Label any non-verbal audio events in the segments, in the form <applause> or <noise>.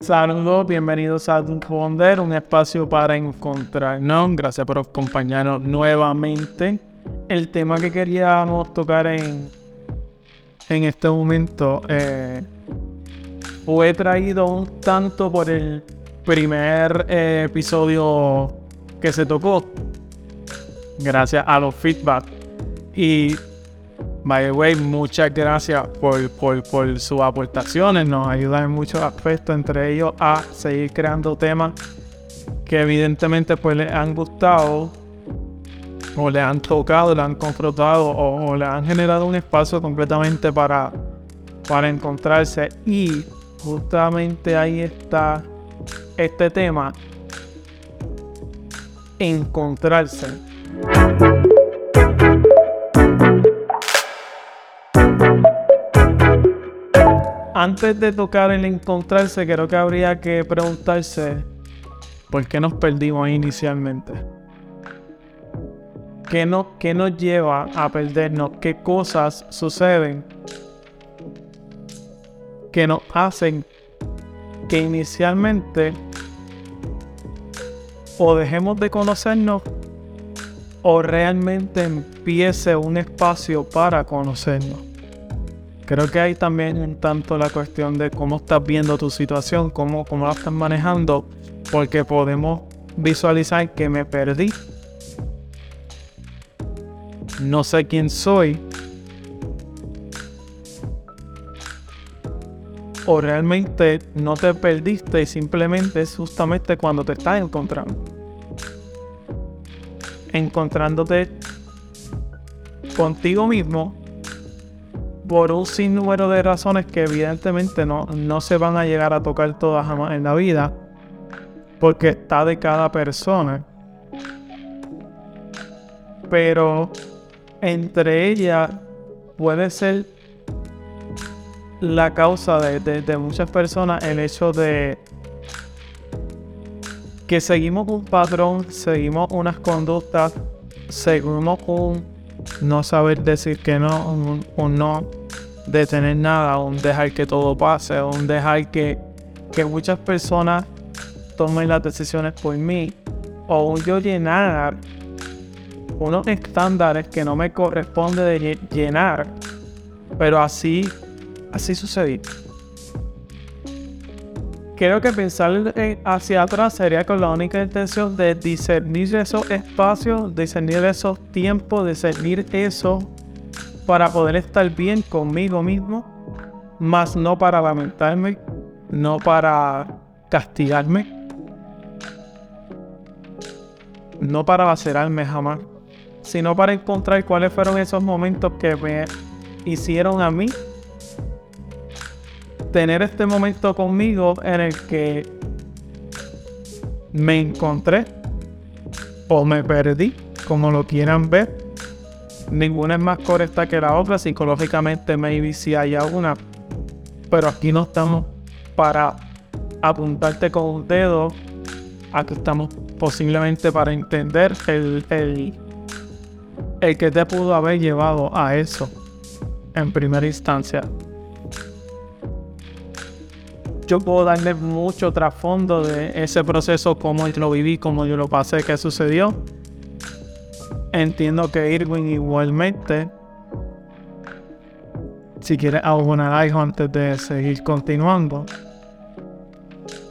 Saludos, bienvenidos a Wonder, un espacio para encontrarnos. Gracias por acompañarnos nuevamente. El tema que queríamos tocar en, en este momento eh, fue traído un tanto por el primer eh, episodio que se tocó, gracias a los feedback. Y By the way, muchas gracias por, por, sus aportaciones. Nos ayudan en muchos aspectos, entre ellos a seguir creando temas que evidentemente pues les han gustado o le han tocado, le han confrontado o, le han generado un espacio completamente para, para encontrarse. Y justamente ahí está este tema, encontrarse. Antes de tocar el encontrarse, creo que habría que preguntarse por qué nos perdimos inicialmente. ¿Qué, ¿Qué nos lleva a perdernos? ¿Qué cosas suceden que nos hacen que inicialmente o dejemos de conocernos o realmente empiece un espacio para conocernos? Creo que hay también un tanto la cuestión de cómo estás viendo tu situación, cómo, cómo la estás manejando, porque podemos visualizar que me perdí. No sé quién soy. O realmente no te perdiste y simplemente es justamente cuando te estás encontrando. Encontrándote contigo mismo por un sinnúmero de razones que evidentemente no, no se van a llegar a tocar todas jamás en la vida, porque está de cada persona. Pero entre ellas puede ser la causa de, de muchas personas el hecho de que seguimos un patrón, seguimos unas conductas, seguimos un no saber decir que no, un, no detener nada, un dejar que todo pase, un dejar que, que muchas personas tomen las decisiones por mí, o un yo llenar unos estándares que no me corresponde de llenar, pero así, así sucedió. Creo que pensar hacia atrás sería con la única intención de discernir esos espacios, discernir esos tiempos, discernir eso para poder estar bien conmigo mismo, más no para lamentarme, no para castigarme, no para lacerarme jamás, sino para encontrar cuáles fueron esos momentos que me hicieron a mí tener este momento conmigo en el que me encontré o me perdí, como lo quieran ver. Ninguna es más correcta que la otra. Psicológicamente, maybe si hay alguna. Pero aquí no estamos para apuntarte con un dedo. Aquí estamos posiblemente para entender el, el, el que te pudo haber llevado a eso en primera instancia yo puedo darle mucho trasfondo de ese proceso, cómo lo viví, cómo yo lo pasé, qué sucedió. Entiendo que Irwin igualmente. Si quieres alguna like antes de seguir continuando.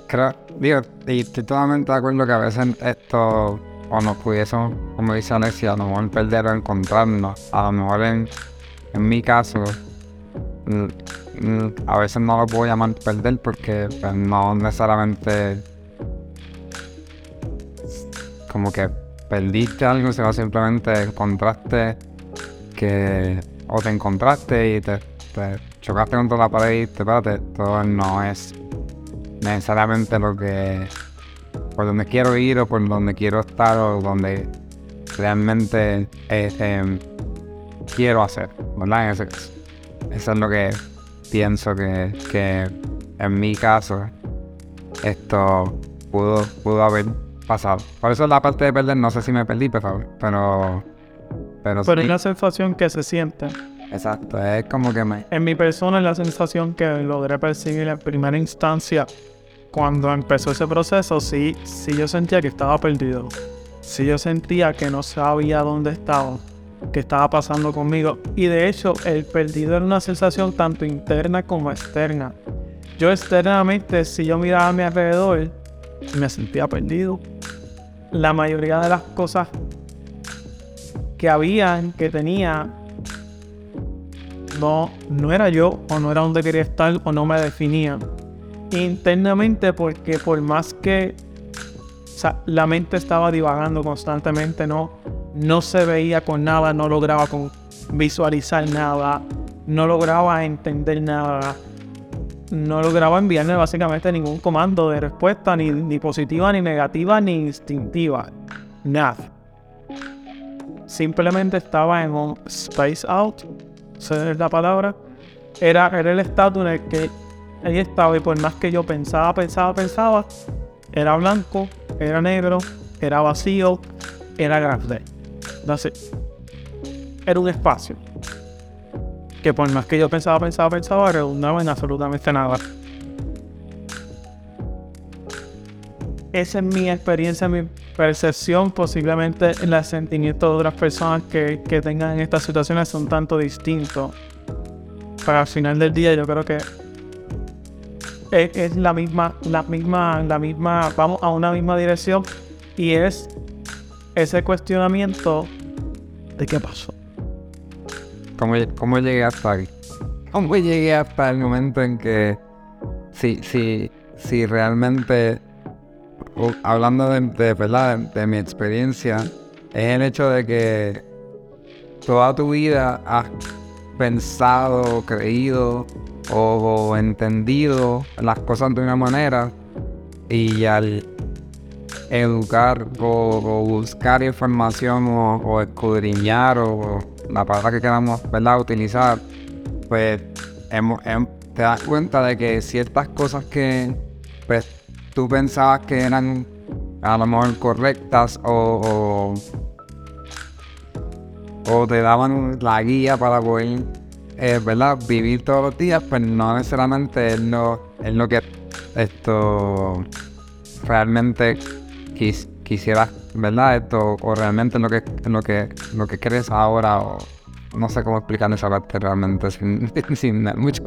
Creo, digo, y estoy totalmente de acuerdo que a veces esto, o nos pudiésemos, como dice Alexia, a lo mejor perder o encontrarnos. A lo mejor en, en mi caso, Mm, a veces no lo puedo llamar perder porque pues, no necesariamente como que perdiste algo, sino simplemente encontraste que o te encontraste y te, chocaste contra la pared y te espérate, todo no es necesariamente lo que por donde quiero ir o por donde quiero estar o donde realmente eh, quiero hacer, ¿verdad? Eso es lo que pienso que, que en mi caso esto pudo, pudo haber pasado. Por eso la parte de perder, no sé si me perdí, pero... Pero, pero, pero es la sensación que se siente. Exacto, es como que me... En mi persona es la sensación que logré percibir en primera instancia cuando empezó ese proceso, sí, sí yo sentía que estaba perdido. Sí yo sentía que no sabía dónde estaba, qué estaba pasando conmigo. Y de hecho, el perdido era una sensación tanto interna como externa. Yo externamente, si yo miraba a mi alrededor, me sentía perdido. La mayoría de las cosas que había, que tenía, no, no era yo, o no era donde quería estar, o no me definía. Internamente, porque por más que la mente estaba divagando constantemente, no, no se veía con nada, no lograba con visualizar nada, no lograba entender nada no lograba enviarme básicamente ningún comando de respuesta, ni, positiva, ni negativa, ni instintiva. Nada. Simplemente estaba en un space out, esa es la palabra. Era, era el estado en el que ahí estaba y por más que yo pensaba, pensaba, pensaba, era blanco, era negro, era vacío, era grande. Entonces, era un espacio que por más que yo pensaba, pensaba, pensaba, redundaba en absolutamente nada. Esa es mi experiencia, mi percepción, posiblemente en el sentimiento de otras personas que, que tengan estas situaciones son tanto distintos. Pero al final del día yo creo que es, es, la misma, la misma, la misma, vamos a una misma dirección y es ese cuestionamiento de qué pasó. ¿Cómo, llegué hasta aquí? ¿Cómo llegué hasta el momento en que si, si, si realmente, hablando de, verdad, de, mi experiencia, es el hecho de que toda tu vida has pensado, creído o, entendido las cosas de una manera y al educar o, buscar información o, escudriñar o la palabra que queramos ¿verdad? utilizar, pues te das cuenta de que ciertas cosas que pues, tú pensabas que eran a lo mejor correctas o, o, te daban la guía para poder eh, ¿verdad? vivir todos los días, pues no necesariamente es lo, es lo que esto realmente quis, quisieras, ¿verdad? Esto, o realmente lo que, lo que, lo que crees ahora, o no sé cómo explicar esa parte realmente sin, <laughs> sin mucho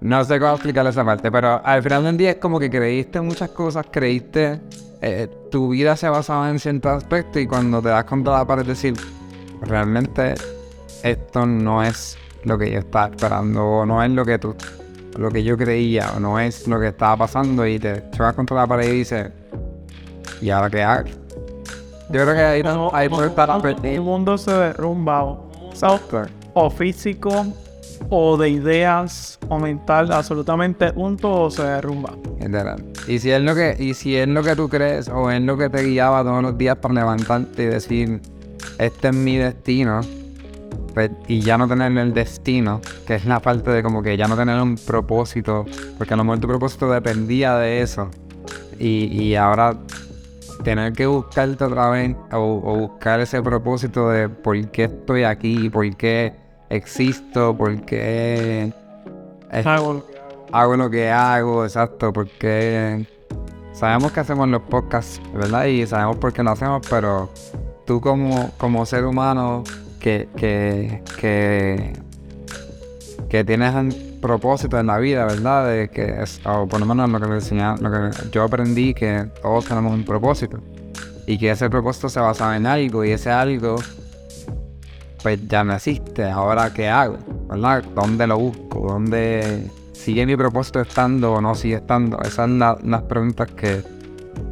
No sé cómo explicar esa parte, pero al final del día es como que creíste muchas cosas, creíste, eh, tu vida se basaba en ciertos aspectos y cuando te das de la pared decir, realmente esto no es lo que yo estaba esperando, o no es lo que tú, lo que yo creía, o no es lo que estaba pasando y te chocas contra la pared y dices, ¿Y ahora qué hago? Yo creo que ahí, no, ahí puede estar El mundo se derrumba software o físico o de ideas o mental absolutamente junto o se derrumba. Y si es lo que y si es lo que tú crees o es lo que te guiaba todos los días para levantarte y decir este es mi destino pues, y ya no tener el destino, que es la parte de como que ya no tener un propósito, porque a lo mejor tu propósito dependía de eso y, y ahora tener que buscarte otra vez o, buscar ese propósito de por qué estoy aquí, por qué existo, por qué hago, lo que hago, exacto, porque sabemos que hacemos los podcasts, ¿verdad? Y sabemos por qué lo hacemos, pero tú como, como ser humano que, que, que, que tienes propósito en la vida, ¿verdad? De que o por lo menos lo que me enseñaron, lo que yo aprendí que todos tenemos un propósito y que ese propósito se basaba en algo y ese algo pues ya no existe. Ahora qué hago, ¿verdad? ¿Dónde lo busco? ¿Dónde sigue mi propósito estando o no sigue estando? Esas son las preguntas que,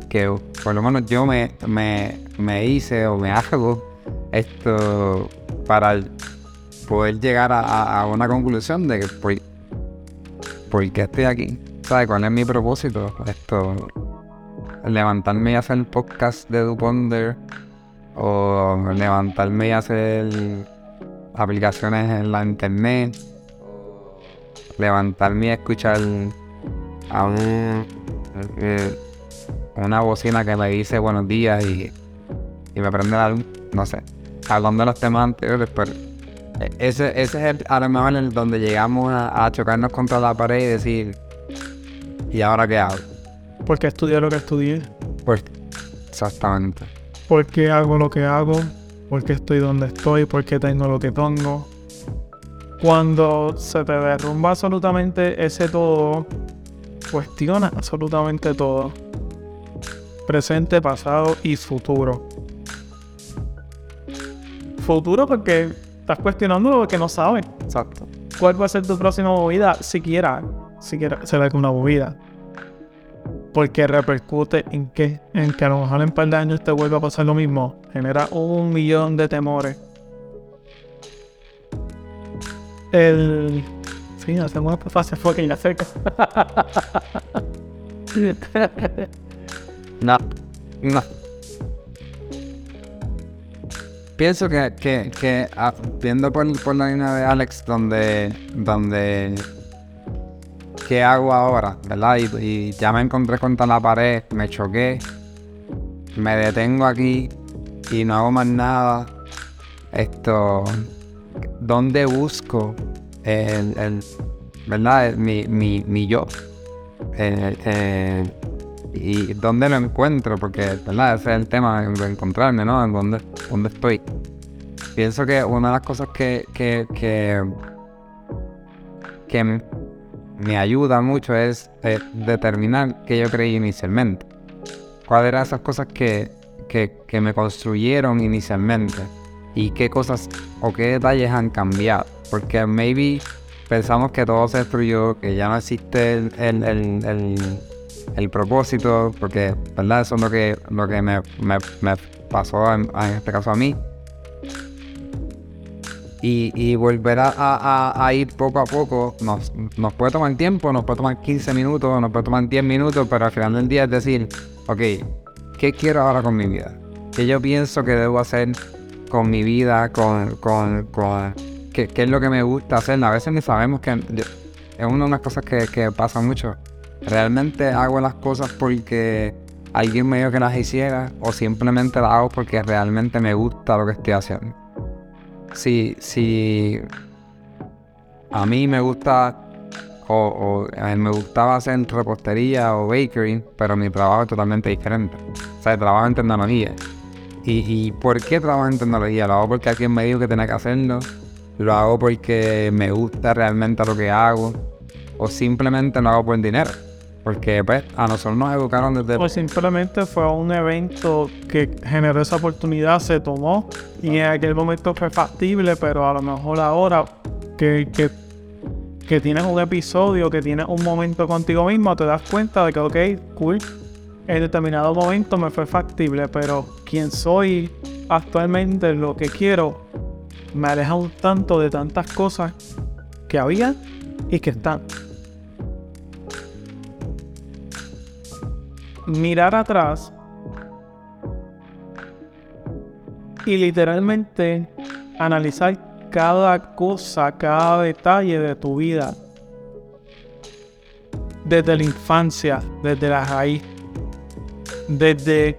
que por lo menos yo me, me, me hice o me hago esto para poder llegar a, una conclusión de que pues, ¿por qué estoy aquí? ¿Sabes cuál es mi propósito? Esto, levantarme y hacer podcast de Duponder o levantarme y hacer aplicaciones en la internet, levantarme y escuchar a un, eh, una bocina que me dice buenos días y, y me prende la luz, no sé, hablando de los temas anteriores, pero ese, ese es el, a lo mejor el donde llegamos a, chocarnos contra la pared y decir, ¿y ahora qué hago? Porque estudié lo que estudié. Pues, exactamente. ¿Por qué hago lo que hago? ¿Por qué estoy donde estoy? ¿Por qué tengo lo que tengo? Cuando se te derrumba absolutamente ese todo, cuestiona absolutamente todo. Presente, pasado y futuro. Futuro porque estás cuestionando lo que no sabes. Exacto. ¿Cuál va a ser tu próxima movida? Siquiera, siquiera será que una movida. Porque repercute en qué? En que a lo mejor en un par de años te vuelva a pasar lo mismo. Genera un millón de temores. El. Sí, hacemos una fase fucking acerca. <laughs> No, no. Pienso que, que, ah, viendo por, por la línea de Alex, donde, donde, ¿qué hago ahora? ¿Verdad? Y, ya me encontré contra la pared, me choqué, me detengo aquí y no hago más nada. Esto, ¿dónde busco el, el ¿verdad? Mi, mi, mi yo? Eh, eh, y dónde lo encuentro, porque ¿verdad? ese es el tema de encontrarme, ¿no? En dónde, dónde estoy. Pienso que una de las cosas que, que, que, que me ayuda mucho es eh, determinar qué yo creí inicialmente. ¿Cuáles eran esas cosas que, que, que me construyeron inicialmente? Y qué cosas o qué detalles han cambiado. Porque maybe pensamos que todo se destruyó, que ya no existe el, el, el, el- el propósito, porque, ¿verdad? Eso es lo que, lo que me, me- me pasó en, este caso a mí. Y, y volver a, ir poco a poco nos, nos puede tomar tiempo, nos puede tomar 15 minutos, nos puede tomar 10 minutos, pero al final del día es decir, ok, ¿qué quiero ahora con mi vida? ¿Qué yo pienso que debo hacer con mi vida, con, con, con qué, es lo que me gusta hacer? A veces ni sabemos que es una de las cosas que pasa mucho. ¿Realmente hago las cosas porque alguien me dijo que las hiciera o simplemente las hago porque realmente me gusta lo que estoy haciendo? Si, si a mí me gusta o, me gustaba hacer repostería o bakery, pero mi trabajo es totalmente diferente. O sea, trabajo en tecnología. ¿Y, ¿Y por qué trabajo en tecnología? Lo hago porque alguien me dijo que tenía que hacerlo. Lo hago porque me gusta realmente lo que hago. O simplemente lo hago por dinero. Porque pues a nosotros nos educaron desde... Pues simplemente fue un evento que generó esa oportunidad, se tomó y en aquel momento fue factible, pero a lo mejor ahora que, que, que tienes un episodio, que tienes un momento contigo mismo, te das cuenta de que, ok, cool, en determinado momento me fue factible, pero quien soy actualmente, lo que quiero, me aleja un tanto de tantas cosas que había y que están. Mirar atrás y literalmente analizar cada cosa, cada detalle de tu vida. Desde la infancia, desde la raíz, desde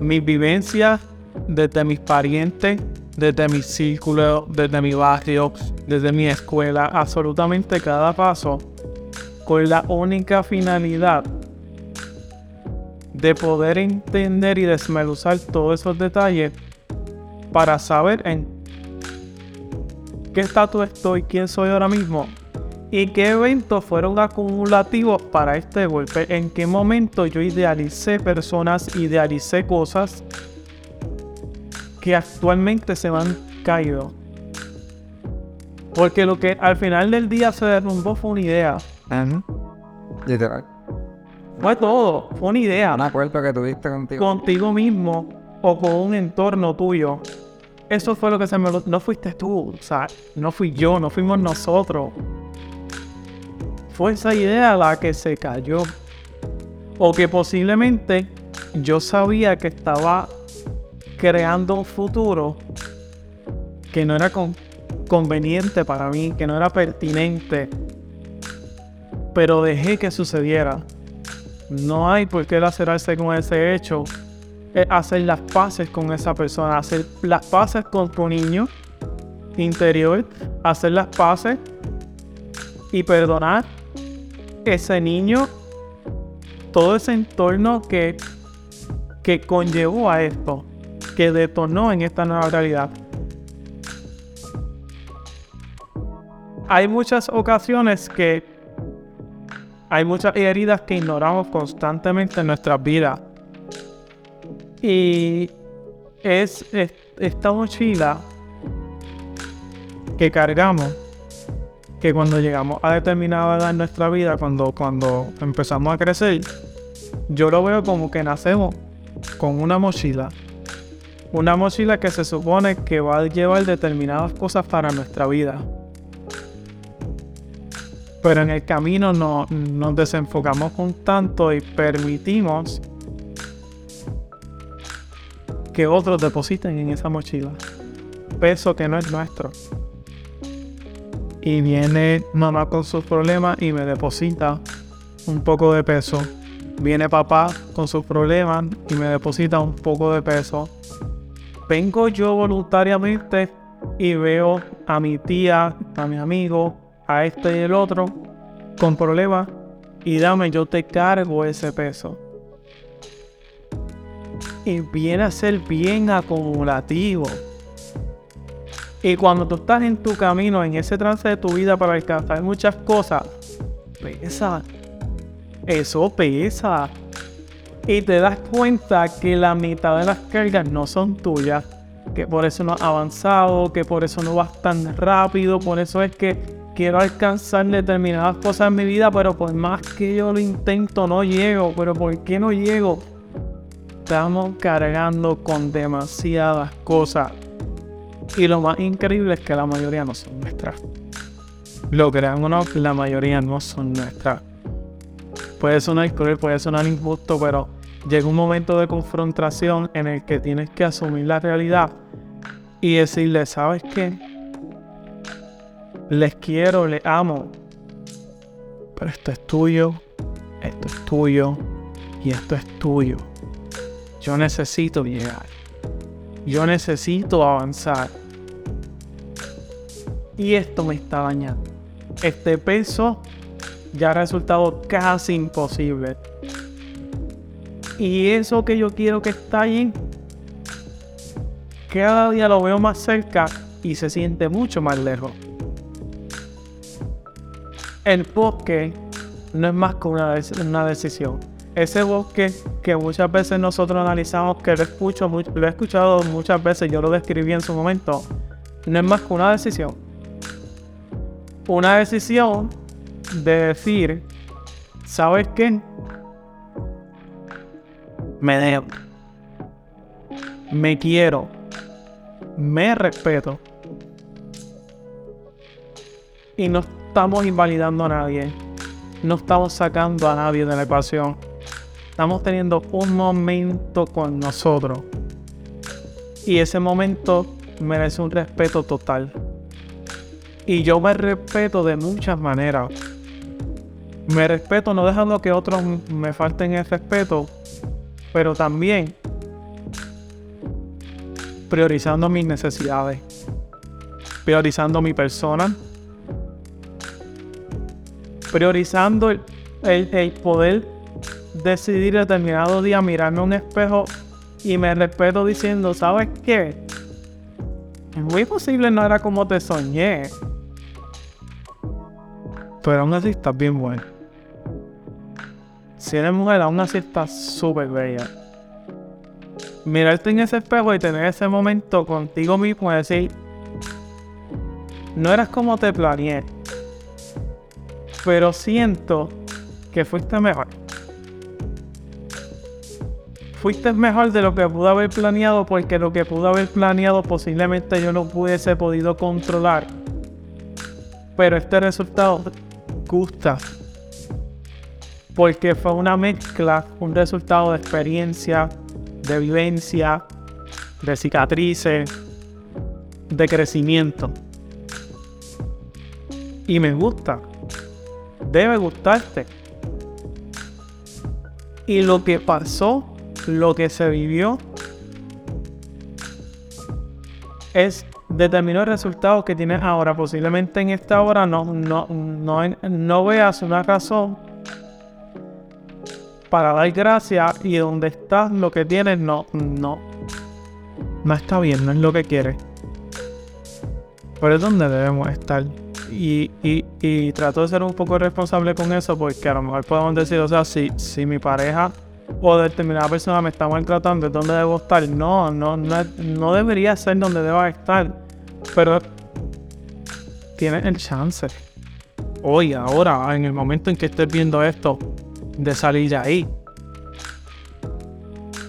mis vivencias, desde mis parientes, desde mi círculo, desde mi barrio, desde mi escuela, absolutamente cada paso, con la única finalidad de poder entender y desmenuzar todos esos detalles para saber en qué estatus estoy, quién soy ahora mismo y qué eventos fueron acumulativos para este golpe, en qué momento yo idealicé personas, idealicé cosas que actualmente se me han caído. Porque lo que al final del día se derrumbó fue una idea. Fue todo, fue una idea. Un acuerdo que tuviste contigo. contigo mismo o con un entorno tuyo. Eso fue lo que se me... lo- No fuiste tú, o sea, no fui yo, no fuimos nosotros. Fue esa idea la que se cayó. O que posiblemente yo sabía que estaba creando un futuro que no era con- conveniente para mí, que no era pertinente. Pero dejé que sucediera. No hay por qué lacerarse con ese hecho. Hacer las paces con esa persona, hacer las paces con tu niño interior, hacer las paces y perdonar ese niño, todo ese entorno que, que conllevó a esto, que detonó en esta nueva realidad. Hay muchas ocasiones que hay muchas heridas que ignoramos constantemente en nuestras vidas. Y es, esta mochila que cargamos, que cuando llegamos a determinada edad en nuestra vida, cuando, cuando empezamos a crecer, yo lo veo como que nacemos con una mochila. Una mochila que se supone que va a llevar determinadas cosas para nuestra vida pero en el camino no, nos desenfocamos un tanto y permitimos que otros depositen en esa mochila peso que no es nuestro. Y viene mamá con sus problemas y me deposita un poco de peso. Viene papá con sus problemas y me deposita un poco de peso. Vengo yo voluntariamente y veo a mi tía, a mi amigo, a este y el otro con problemas y dame, yo te cargo ese peso. Y viene a ser bien acumulativo. Y cuando tú estás en tu camino, en ese trance de tu vida para alcanzar muchas cosas, pesa. Eso pesa. Y te das cuenta que la mitad de las cargas no son tuyas. Que por eso no has avanzado, que por eso no vas tan rápido, por eso es que quiero alcanzar determinadas cosas en mi vida, pero por más que yo lo intento, no llego. Pero ¿por qué no llego? Estamos cargando con demasiadas cosas. Y lo más increíble es que la mayoría no son nuestras. Lo crean o no, la mayoría no son nuestras. Puede sonar cruel, puede sonar injusto, pero llega un momento de confrontación en el que tienes que asumir la realidad y decirle, ¿sabes qué? Les quiero, les amo. Pero esto es tuyo, esto es tuyo y esto es tuyo. Yo necesito llegar. Yo necesito avanzar. Y esto me está dañando. Este peso ya ha resultado casi imposible. Y eso que yo quiero que está allí, cada día lo veo más cerca y se siente mucho más lejos el bosque no es más que una, decisión. Ese bosque que muchas veces nosotros analizamos, que lo, escucho, lo he escuchado muchas veces, yo lo describí en su momento, no es más que una decisión. Una decisión de decir, ¿sabes qué? Me dejo. Me quiero. Me respeto. Y no estamos invalidando a nadie. No estamos sacando a nadie de la ecuación. Estamos teniendo un momento con nosotros. Y ese momento merece un respeto total. Y yo me respeto de muchas maneras. Me respeto no dejando que otros me falten el respeto, pero también priorizando mis necesidades, priorizando mi persona, priorizando el, poder decidir determinado día mirarme a un espejo y me respeto diciendo, ¿sabes qué? Es muy posible no era como te soñé. Pero aún así estás bien bueno. Si eres mujer, aún así estás súper bella. Mirarte en ese espejo y tener ese momento contigo mismo y decir, no eras como te planeé pero siento que fuiste mejor. Fuiste mejor de lo que pude haber planeado porque lo que pude haber planeado posiblemente yo no pudiese podido controlar. Pero este resultado gusta. Porque fue una mezcla, un resultado de experiencia, de vivencia, de cicatrices, de crecimiento. Y me gusta debe gustarte. Y lo que pasó, lo que se vivió, es determinó el resultado que tienes ahora. Posiblemente en esta hora no, no, no, veas una razón para dar gracias y donde estás, lo que tienes, no, no. No está bien, no es lo que quieres. Pero es donde debemos estar. Y, y, trato de ser un poco responsable con eso porque a lo mejor podemos decir, o sea, si, si mi pareja o determinada persona me está maltratando, ¿es donde debo estar? No, no, no, no debería ser donde deba estar. Pero tienes el chance. Hoy, ahora, en el momento en que estés viendo esto, de salir de ahí.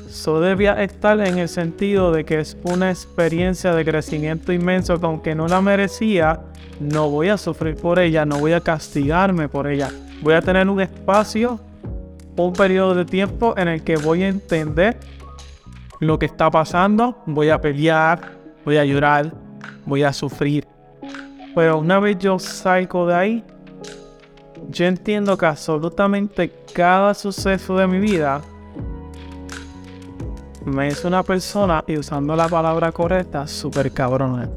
Eso debía estar en el sentido de que es una experiencia de crecimiento inmenso que aunque no la merecía, no voy a sufrir por ella, no voy a castigarme por ella. Voy a tener un espacio, un periodo de tiempo en el que voy a entender lo que está pasando, voy a pelear, voy a llorar, voy a sufrir. Pero una vez yo salgo de ahí, yo entiendo que absolutamente cada suceso de mi vida me hizo una persona, y usando la palabra correcta, súper cabrona.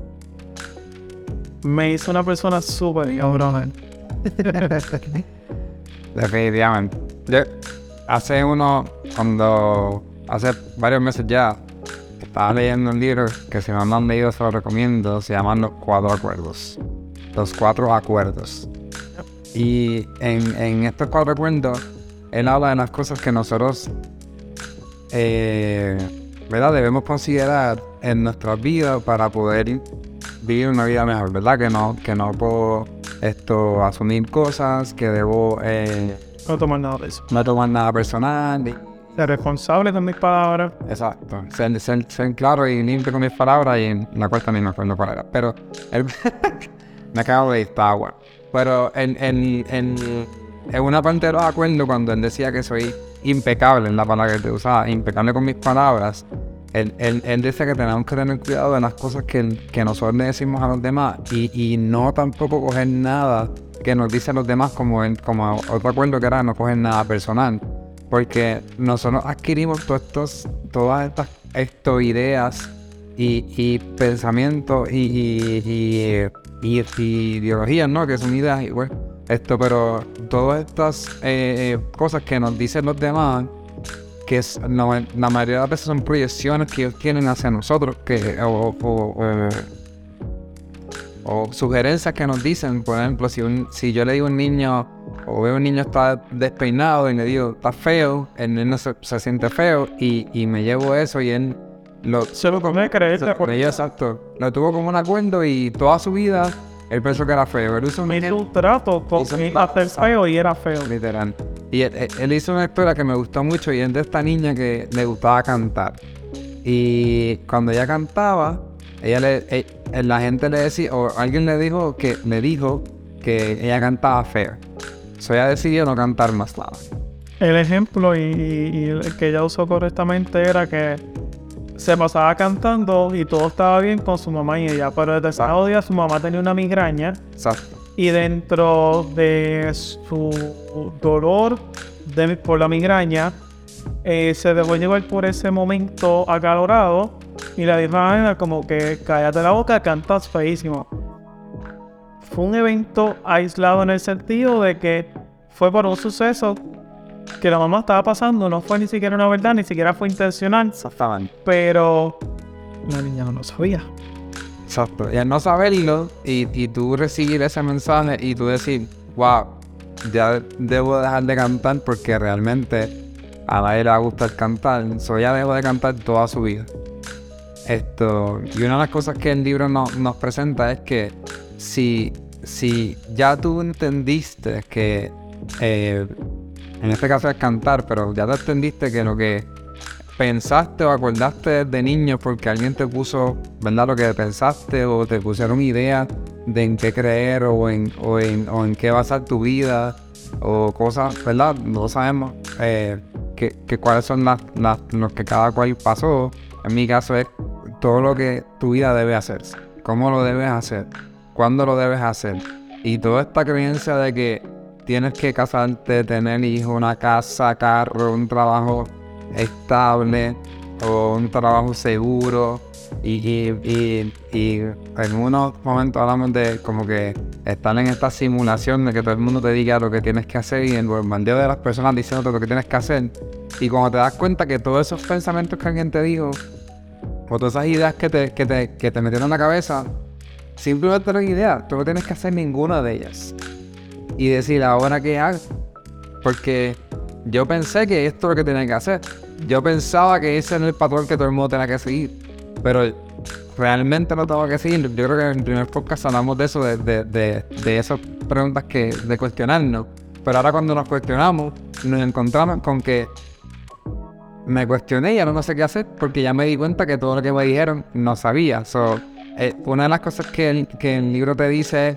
Me hizo una persona súper cabrona. <laughs> Definitivamente. Yo, hace uno, cuando, hace varios meses ya, estaba leyendo un libro que si no han leído se lo recomiendo, se llama Los Cuatro Acuerdos. Los Cuatro Acuerdos. Y en, en estos cuatro acuerdos, él habla de las cosas que nosotros eh, ¿verdad? debemos considerar en nuestra vida para poder vivir una vida mejor, ¿verdad? Que no, que no puedo esto asumir cosas, que debo eh, No tomar nada de eso. no tomar nada personal. y- Ser responsable de mis palabras. Exacto. Ser, ser- ser claro y limpio con mis palabras y en la cuesta ni me acuerdo cuál era. Pero el- <laughs> me acabo de ir, estaba bueno. Pero en, en, en, en una parte de los acuerdos, cuando él decía que soy impecable en la palabra que te usaba, impecable con mis palabras, él, él, él decía que tenemos que tener cuidado de las cosas que, que nosotros le decimos a los demás y, y no tampoco coger nada que nos dicen los demás como, como otro acuerdo que era no coger nada personal porque nosotros adquirimos todos estos, todas estas esto, ideas y, y pensamientos y, y, ideologías, ¿no? Que son ideas igual. Esto, pero todas estas eh, cosas que nos dicen los demás, que es, no, la mayoría de las veces son proyecciones que ellos tienen hacia nosotros, que, o, o- o- o sugerencias que nos dicen, por ejemplo, si, un, si yo le digo a un niño, o veo a un niño está despeinado y le digo, está feo, el niño se, se siente feo y, y me llevo eso y él lo... Se lo Por ello, exacto. Lo tuvo como un acuerdo y toda su vida él pensó que era feo. Él hizo un Me hizo un trato con Hizo- mi hacer feo y era feo. Literal. Y él, él- hizo una historia que me gustó mucho y es de esta niña que le gustaba cantar. Y cuando ella cantaba, ella le, eh, eh, la gente le decía, o alguien le dijo que le dijo que ella cantaba feo. So ella decidió no cantar más nada. El ejemplo y, y el que ella usó correctamente era que se pasaba cantando y todo estaba bien con su mamá y ella, pero desde el sábado día su mamá tenía una migraña Exacto. y dentro de su dolor de- por la migraña eh, se dejó llevar por ese momento acalorado y le dijo a como que cállate la boca, cantas feísimo. Fue un evento aislado en el sentido de que fue por un suceso que la mamá estaba pasando, no fue ni siquiera una verdad, ni siquiera fue intencional, Exactamente. pero la niña no lo sabía. Exacto. Y al no saberlo y, y tú recibir ese mensaje y tú decir, wow, ya debo dejar de cantar porque realmente a nadie le va a gustar cantar. So ya debo de cantar toda su vida. Esto, y una de las cosas que el libro no- nos presenta es que si, si ya tú entendiste que, eh, en este caso es cantar, pero ya te entendiste que lo que pensaste o acordaste de niño porque alguien te puso, ¿verdad? Lo que pensaste o te pusieron ideas de en qué creer o en, o en, o en qué basar tu vida o cosas, ¿verdad? No sabemos eh, que, cuáles son los que cada cual pasó. En mi caso es todo lo que tu vida debe hacer, cómo lo debes hacer, cuándo lo debes hacer. Y toda esta creencia de que tienes que casarte, tener hijos, una casa, carro, un trabajo estable, o un trabajo seguro. Y, en unos momentos hablamos de como que estar en esta simulación de que todo el mundo te diga lo que tienes que hacer y el bombardeo de las personas diciéndote lo que tienes que hacer. Y cuando te das cuenta que todos esos pensamientos que alguien te dijo, o todas esas ideas que te, que te, que te metieron en la cabeza, simplemente eran ideas. Tú no tienes que hacer ninguna de ellas. Y decir, ahora qué hago. Porque yo pensé que esto es lo que tenía que hacer. Yo pensaba que ese era el patrón que todo el mundo tenía que seguir. Pero realmente no tengo que seguir. Yo creo que en el primer podcast hablamos de eso, de, de, de, esas preguntas que, de cuestionarnos. Pero ahora cuando nos cuestionamos, nos encontramos con que me cuestioné y ya no sé qué hacer porque ya me di cuenta que todo lo que me dijeron no sabía. So, eh, una de las cosas que el, que el libro te dice es,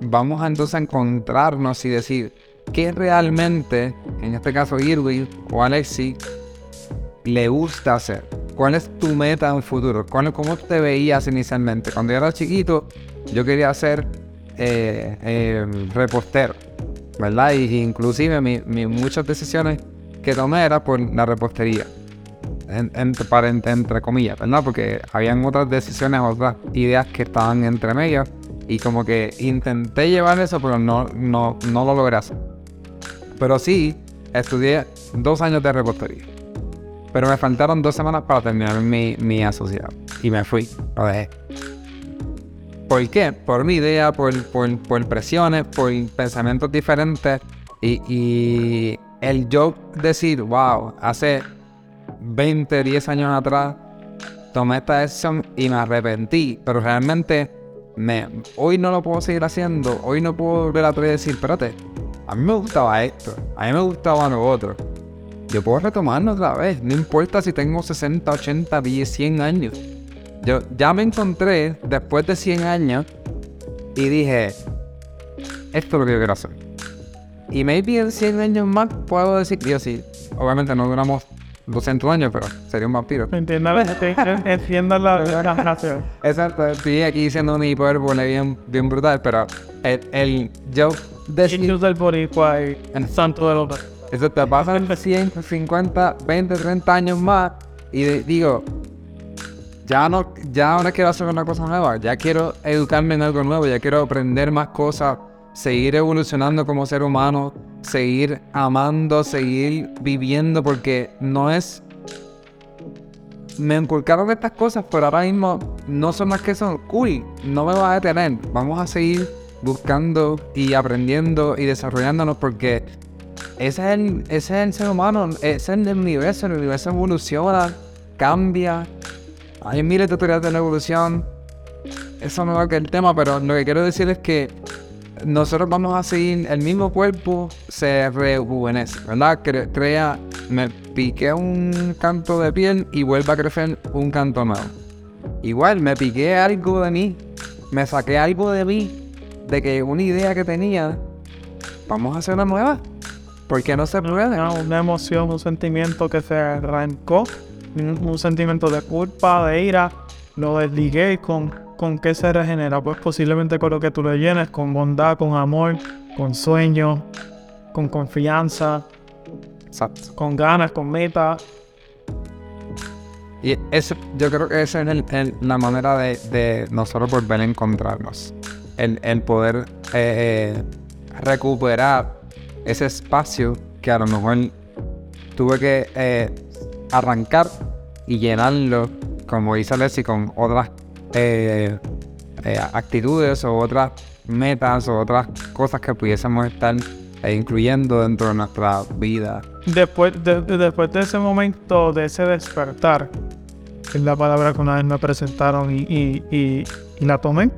vamos entonces a encontrarnos y decir, ¿qué realmente, en este caso Irwin o Alexi, le gusta hacer? ¿Cuál es tu meta en el futuro? ¿Cómo te veías inicialmente? Cuando yo era chiquito, yo quería ser eh, eh, repostero, ¿verdad? Y inclusive muchas decisiones que tomé era por la repostería. entre, entre comillas, ¿verdad? Porque habían otras decisiones, otras ideas que estaban entre medias. Y como que intenté llevar eso, pero no, no, no lo logré hacer. Pero sí, estudié dos años de repostería. Pero me faltaron dos semanas para terminar mi, mi asociado. Y me fui, lo dejé. ¿Por qué? Por mi idea, por, por, presiones, por pensamientos diferentes. Y, y, el yo decir, wow, hace 20, 10 años atrás tomé esta decisión y me arrepentí. Pero realmente me, hoy no lo puedo seguir haciendo. Hoy no puedo volver a decir, espérate, a mí me gustaba esto, a mí me gustaba lo otro yo puedo retomarlo otra vez. No importa si tengo 60, 80, 10, 100 años. Yo ya me encontré después de 100 años y dije, esto es lo que yo quiero hacer. Y maybe en 100 años más puedo decir, yo sí, obviamente no duramos 200 años, pero sería un vampiro. Entiendo, entiendo la, la Exacto, estoy aquí diciendo un hipérbole bien, bien brutal, pero el, el yo decir... del boricua y el santo de los eso te pasan 100, 50, 20, 30 años más y digo, ya no, ya ahora quiero hacer una cosa nueva, ya quiero educarme en algo nuevo, ya quiero aprender más cosas, seguir evolucionando como ser humano, seguir amando, seguir viviendo, porque no es... Me inculcaron estas cosas, pero ahora mismo no son las que son. Uy, no me va a detener. Vamos a seguir buscando y aprendiendo y desarrollándonos porque ese es, el, ese es el ser humano, ese es el universo, el universo evoluciona, cambia. Hay miles de teorías de la evolución. Eso no va que el tema, pero lo que quiero decir es que nosotros vamos a seguir, el mismo cuerpo se rejuvenece, ¿verdad? crea, me piqué un canto de piel y vuelve a crecer un canto nuevo. Igual, me piqué algo de mí, me saqué algo de mí, de que una idea que tenía, vamos a hacer una nueva. ¿Por qué no se puede? Una, emoción, un sentimiento que se arrancó, un, sentimiento de culpa, de ira, lo desligué con, con qué se regenera. Pues posiblemente con lo que tú le llenes, con bondad, con amor, con sueño, con confianza, con ganas, con meta. Y eso, yo creo que esa es la manera de, nosotros volver a encontrarnos. El, poder eh, recuperar ese espacio que a lo mejor tuve que eh, arrancar y llenarlo, como dice Alessi, con otras eh, eh, actitudes o otras metas o otras cosas que pudiésemos estar incluyendo dentro de nuestra vida. Después de, después de ese momento, de ese despertar, es la palabra que una vez me presentaron y, la tomé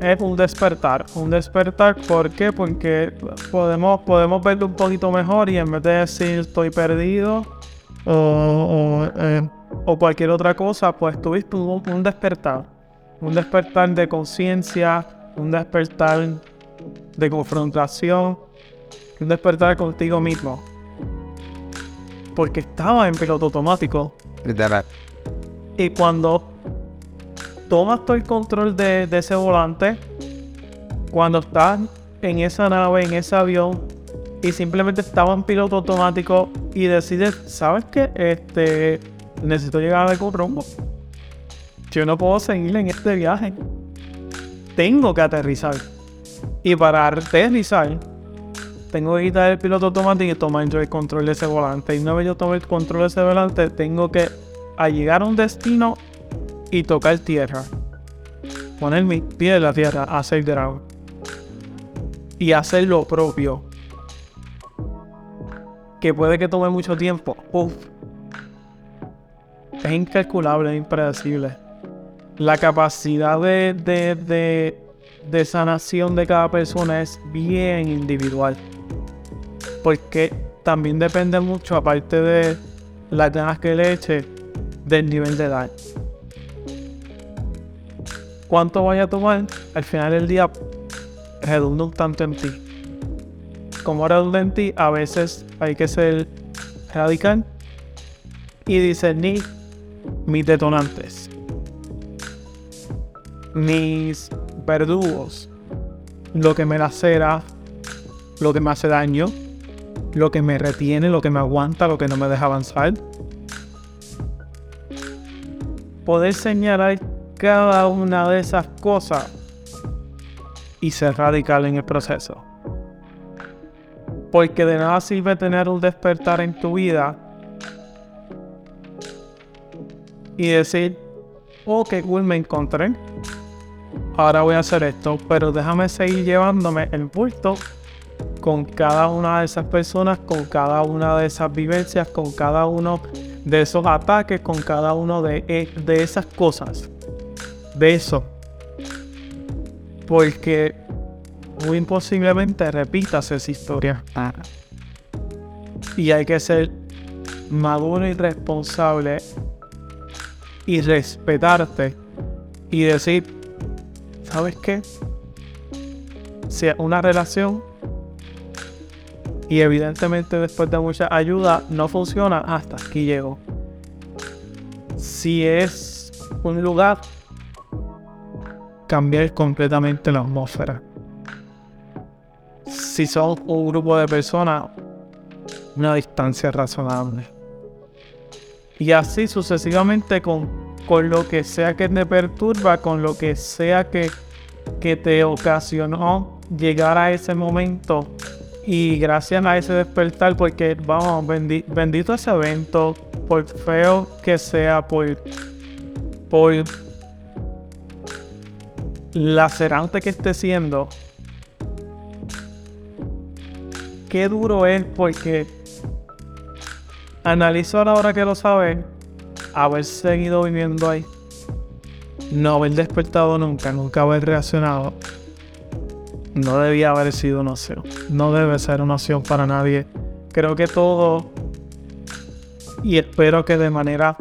es un despertar. Un despertar, ¿por qué? Porque podemos, podemos verlo un poquito mejor y en vez de decir estoy perdido o, eh, cualquier otra cosa, pues tuviste un, un despertar. Un despertar de conciencia, un despertar de confrontación, un despertar contigo mismo. Porque estaba en piloto automático. Y cuando tomas todo el control de, ese volante cuando estás en esa nave, en ese avión, y simplemente estaba en piloto automático y decides, ¿sabes qué? Este, necesito llegar a algún rumbo. Yo no puedo seguir en este viaje. Tengo que aterrizar. Y para aterrizar, tengo que quitar el piloto automático y tomar yo el control de ese volante. Y una vez yo tomo el control de ese volante, tengo que llegar a un destino y tocar tierra. Poner mi pie en la tierra, hacer ground. Y hacer lo propio. Que puede que tome mucho tiempo. Uf. Es incalculable, es impredecible. La capacidad de, de, de sanación de cada persona es bien individual. Porque también depende mucho, aparte de las ganas que le eche, del nivel de edad. Cuánto vaya a tomar, al final del día redunda un tanto en ti. Como redunda en ti, a veces hay que ser radical y discernir mis detonantes, mis verdugos, lo que me lacera, lo que me hace daño, lo que me retiene, lo que me aguanta, lo que no me deja avanzar poder señalar cada una de esas cosas y ser radical en el proceso. Porque de nada sirve tener un despertar en tu vida y decir, oh, qué cool me encontré. Ahora voy a hacer esto, pero déjame seguir llevándome el bulto con cada una de esas personas, con cada una de esas vivencias, con cada uno de esos ataques, con cada uno de, e, de esas cosas. De eso. Porque muy imposiblemente repitas esa historia. Ah. Y hay que ser maduro y responsable y respetarte y decir, ¿sabes qué? Si una relación y evidentemente después de mucha ayuda no funciona, hasta aquí llego. Si es un lugar, cambiar completamente la atmósfera. Si son un grupo de personas, una distancia razonable. Y así sucesivamente con, con lo que sea que te perturba, con lo que sea que, que te ocasionó llegar a ese momento. Y gracias a ese despertar, porque vamos, bendito ese evento, por feo que sea, por, por lacerante que esté siendo, qué duro es porque analizo a la hora que lo sabe, haber seguido viviendo ahí, no haber despertado nunca, nunca haber reaccionado no debía haber sido una opción. No debe ser una opción para nadie. Creo que todo, y espero que de manera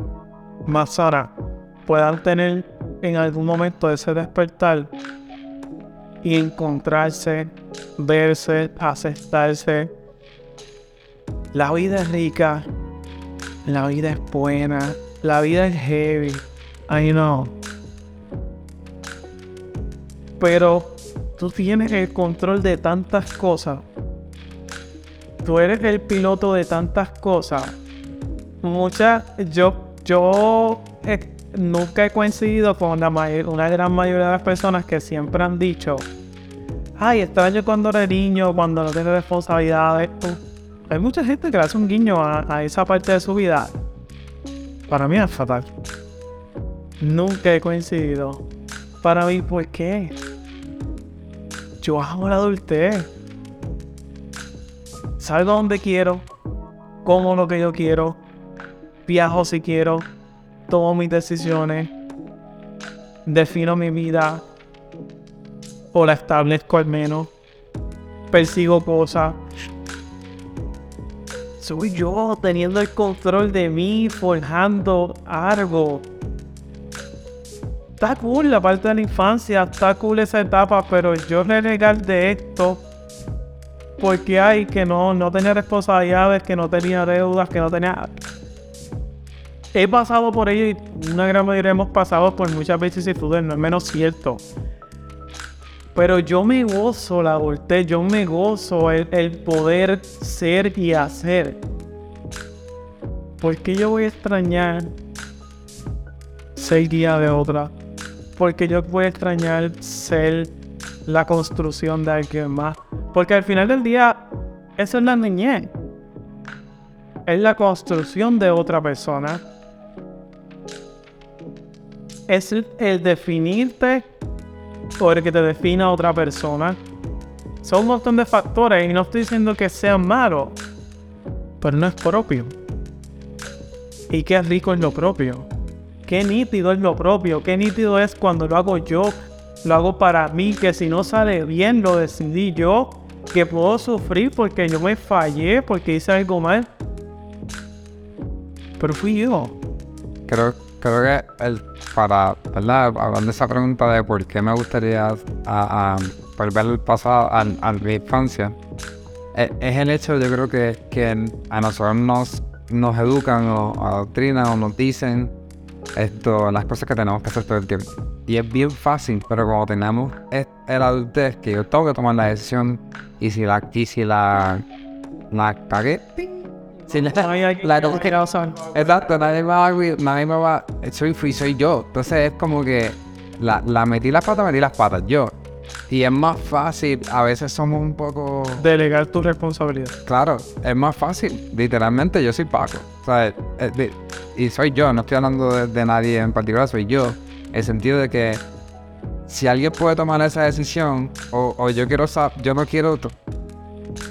más sana, puedan tener en algún momento ese despertar y encontrarse, verse, aceptarse. La vida es rica, la vida es buena, la vida es heavy, I know. Pero tú tienes el control de tantas cosas. Tú eres el piloto de tantas cosas. Muchas, yo, yo eh, nunca he coincidido con la una gran mayoría de las personas que siempre han dicho, ay, extraño cuando era niño, cuando no tiene responsabilidades. Hay mucha gente que le hace un guiño a, esa parte de su vida. Para mí es fatal. Nunca he coincidido. Para mí, ¿por qué? yo amo la adultez. Salgo donde quiero, como lo que yo quiero, viajo si quiero, tomo mis decisiones, defino mi vida o la establezco al menos, persigo cosas. Soy yo teniendo el control de mí, forjando algo está cool la parte de la infancia, está cool esa etapa, pero yo renegar de esto porque hay que no, no tenía responsabilidades, que no tenía deudas, que no tenía... He pasado por ello y una gran mayoría hemos pasado por muchas vicisitudes, no es menos cierto. Pero yo me gozo la adultez, yo me gozo el, el poder ser y hacer. ¿Por qué yo voy a extrañar ser guía de otra. Porque yo voy a extrañar ser la construcción de alguien más. Porque al final del día, eso es la niñez. Es la construcción de otra persona. Es el definirte o el que te defina otra persona. Son un montón de factores y no estoy diciendo que sean malos, pero no es propio. Y qué rico es lo propio. Qué nítido es lo propio. Qué nítido es cuando lo hago yo. Lo hago para mí. Que si no sale bien, lo decidí yo. Que puedo sufrir porque yo me fallé, porque hice algo mal. Pero fui yo. Creo, creo que el, para, ¿verdad? Hablando de esa pregunta de por qué me gustaría volver al pasado, a, mi infancia, es, es, el hecho, yo creo que, que a nosotros nos educan o adoctrinan o nos dicen esto, las cosas que tenemos que hacer todo el tiempo. Y es bien fácil, pero cuando tenemos el adultez que yo tengo que tomar la decisión y si la, y si la, la cagué, si la, la, la Exacto, nadie me va, nadie me va, soy, soy yo. Entonces es como que la, la metí las patas, metí las patas yo. Y es más fácil, a veces somos un poco... Delegar tu responsabilidad. Claro, es más fácil. Literalmente yo soy Paco. ¿sabes? Eh, y soy yo, no estoy hablando de, nadie en particular, soy yo. En el sentido de que si alguien puede tomar esa decisión, o, yo quiero yo no quiero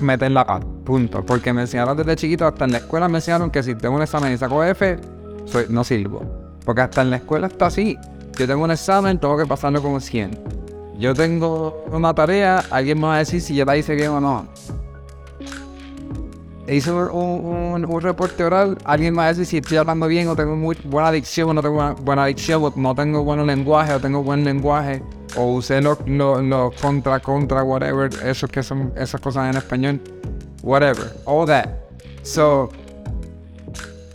meter la pata, punto. Porque me enseñaron desde chiquito, hasta en la escuela me enseñaron que si tengo un examen y saco F, soy, no sirvo. Porque hasta en la escuela está así. Yo tengo un examen, tengo que pasarlo como 100 yo tengo una tarea, alguien me va a decir si ya la hice bien o no. Hice un, un, reporte oral, alguien me va a decir si estoy hablando bien o tengo muy buena dicción o no tengo buena, dicción, o no tengo buen lenguaje o tengo buen lenguaje, o usé los contra, contra, whatever, esos que son esas cosas en español, whatever, all that. So,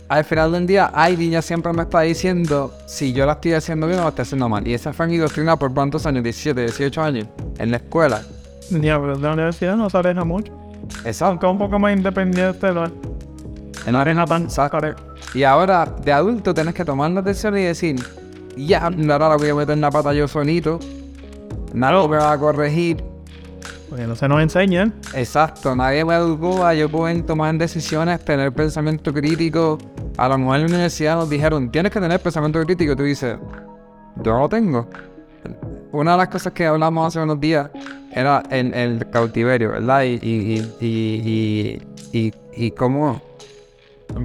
al final del día, alguien siempre me está diciendo si yo la estoy haciendo bien o la estoy haciendo mal. Y esa fue mi doctrina por cuántos años, 17, 18 años, en la escuela. Ya, pero de la universidad no se aleja mucho. Exacto. Aunque un poco más independiente, no en arena tan. Y ahora, de adulto, tienes que tomar la decisión y decir, ya, ahora la voy a meter en la pata yo solito. Nadie me va a corregir porque no se nos enseñan. Exacto, nadie me educó a yo poder tomar decisiones, tener pensamiento crítico. A lo mejor en la universidad nos dijeron, tienes que tener pensamiento crítico. Y tú dices, yo no lo tengo. Una de las cosas que hablamos hace unos días era el, el cautiverio, ¿verdad? Y, y, y, y, y cómo,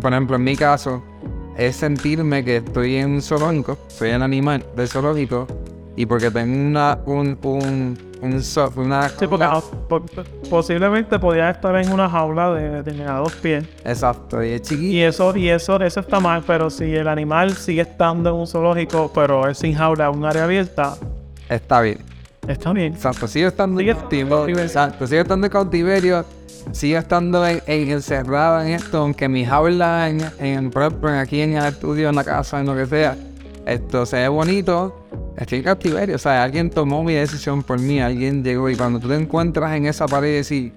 por ejemplo, en mi caso, es sentirme que estoy en un zoológico, soy el animal del zoológico, y porque tengo una, un, un un una... Sí, porque posiblemente podía estar en una jaula de determinados pies. Exacto, y es chiquito. Y eso, y eso, eso está mal, pero si el animal sigue estando en un zoológico, pero es sin jaula, un área abierta... Está bien. Está bien. Exacto, sigue estando en cautiverio. Exacto, sigue estando en cautiverio, sigue estando en, encerrado en esto, aunque mi jaula, en, en, aquí en el estudio, en la casa, en lo que sea, esto se ve bonito, estoy en cautiverio. O sea, alguien tomó mi decisión por mí, alguien llegó y cuando tú te encuentras en esa pared y decís,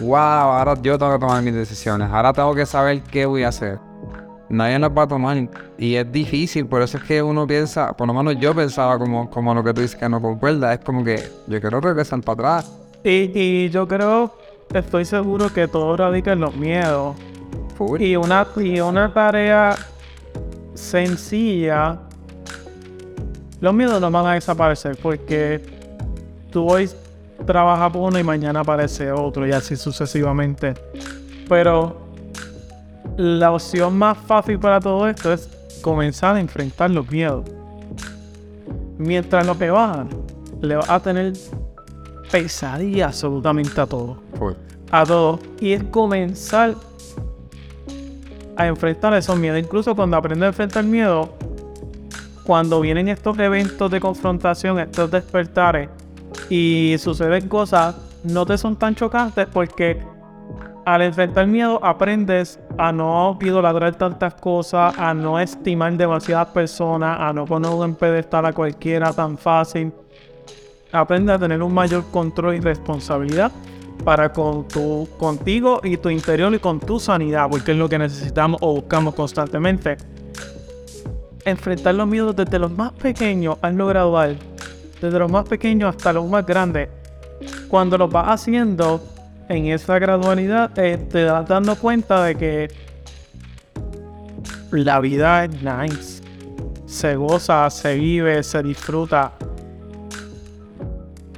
wow, ahora yo tengo que tomar mis decisiones, ahora tengo que saber qué voy a hacer. Nadie nos va a tomar y es difícil, por eso es que uno piensa, por lo menos yo pensaba como, como lo que tú dices que no concuerda, es como que yo quiero regresar para atrás. Y, y yo creo, estoy seguro que todo radica en los miedos. Y una, y una tarea sencilla los miedos no van a desaparecer porque tú hoy trabajas por uno y mañana aparece otro y así sucesivamente. Pero la opción más fácil para todo esto es comenzar a enfrentar los miedos. Mientras lo que bajan, le vas a tener pesadilla absolutamente a todo. A todo. Y es comenzar a enfrentar esos miedos. Incluso cuando aprendes a enfrentar miedo, cuando vienen estos eventos de confrontación, estos despertares, y suceden cosas, no te son tan chocantes porque al enfrentar miedo aprendes a no idolatrar tantas cosas, a no estimar demasiadas personas, a no poner un pedestal a cualquiera tan fácil. Aprendes a tener un mayor control y responsabilidad para con tu, contigo y tu interior y con tu sanidad, porque es lo que necesitamos o buscamos constantemente enfrentar los miedos desde los más pequeños al lo gradual, desde los más pequeños hasta los más grandes. Cuando lo vas haciendo en esa gradualidad, eh, te das dando cuenta de que la vida es nice. Se goza, se vive, se disfruta.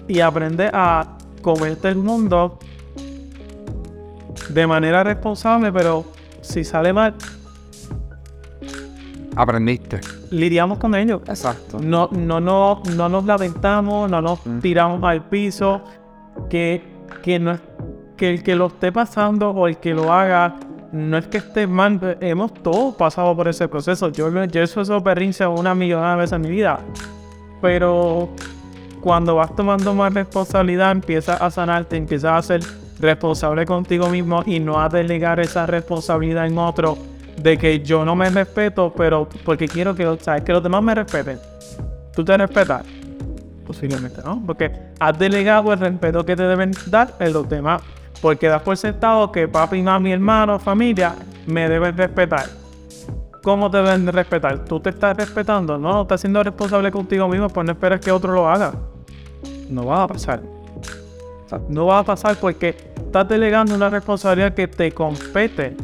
Y aprende a comerte el mundo de manera responsable, pero si sale mal, Aprendiste. lidiamos con ello. Exacto. No, no, no, no nos lamentamos, no nos Mm. tiramos al piso. Que, que, no, que el que lo esté pasando o el que lo haga no es que esté mal. Hemos todos pasado por ese proceso. Yo, yo he hecho esos berrinches una millonada de veces en mi vida. Pero cuando vas tomando más responsabilidad, empiezas a sanarte, empiezas a ser responsable contigo mismo y no a delegar esa responsabilidad en otro de que yo no me respeto, pero porque quiero que, sabes, que los demás me respeten. ¿Tú te respetas? Posiblemente, ¿no? Porque has delegado el respeto que te deben dar en los demás. Porque das por sentado que papi, mami, hermano, familia me deben respetar. ¿Cómo te deben de respetar? ¿Tú te estás respetando? No estás siendo responsable contigo mismo, pues no esperes que otro lo haga. No va a pasar. No va a pasar porque estás delegando una responsabilidad que te compete.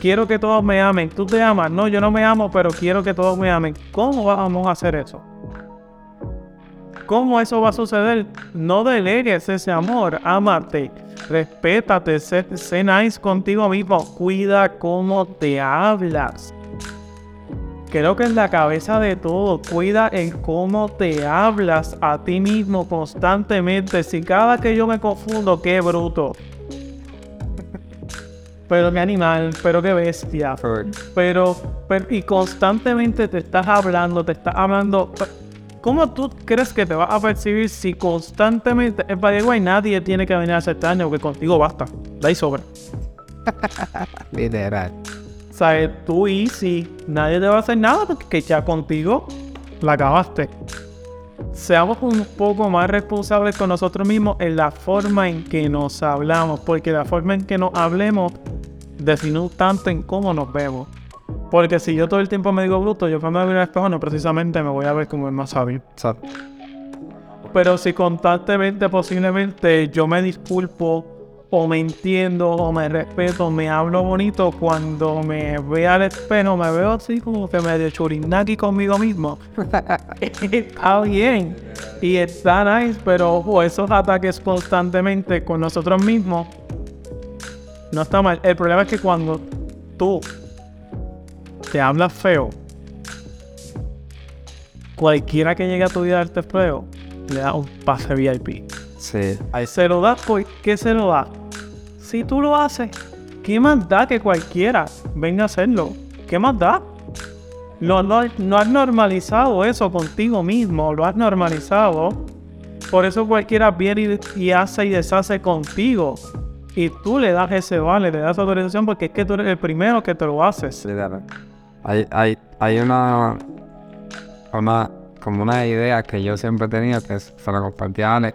Quiero que todos me amen. Tú te amas. No, yo no me amo, pero quiero que todos me amen. ¿Cómo vamos a hacer eso? ¿Cómo eso va a suceder? No delegues ese amor. Ámate. Respétate. Sé, sé nice contigo mismo. Cuida cómo te hablas. Creo que es la cabeza de todo. Cuida el cómo te hablas a ti mismo constantemente. Si cada que yo me confundo, qué bruto. Pero qué animal, pero qué bestia. Pero, pero, y constantemente te estás hablando, te estás hablando. ¿Cómo tú crees que te vas a percibir si constantemente, the way, nadie tiene que venir a hacerte daño, que contigo basta, da y sobra. <laughs> Literal. Eh, tú easy, nadie te va a hacer nada porque ya contigo la acabaste. Seamos un poco más responsables con nosotros mismos en la forma en que nos hablamos, porque la forma en que nos hablemos define tanto en cómo nos vemos. Porque si yo todo el tiempo me digo bruto, yo cuando me veo el espejo no precisamente me voy a ver como el más sabio. Exacto. Pero si constantemente, posiblemente, yo me disculpo, o me entiendo, o me respeto, me hablo bonito, cuando me veo al espejo, me veo así como que medio churinaki conmigo mismo. <laughs> está bien. Y está nice, pero ojo, esos ataques constantemente con nosotros mismos no está mal. El problema es que cuando tú te hablas feo, cualquiera que llegue a tu vida a darte feo, le da un pase VIP. Sí. A él se lo da, ¿por qué se lo da? Si tú lo haces, ¿qué más da que cualquiera venga a hacerlo? ¿Qué más da? No, no, no has normalizado eso contigo mismo, lo has normalizado. Por eso cualquiera viene y, y hace y deshace contigo. Y tú le das ese vale, le das autorización porque es que tú eres el primero que te lo haces. Hay, hay, hay una, una, como una idea que yo siempre tenido, que se la compartí a Ale,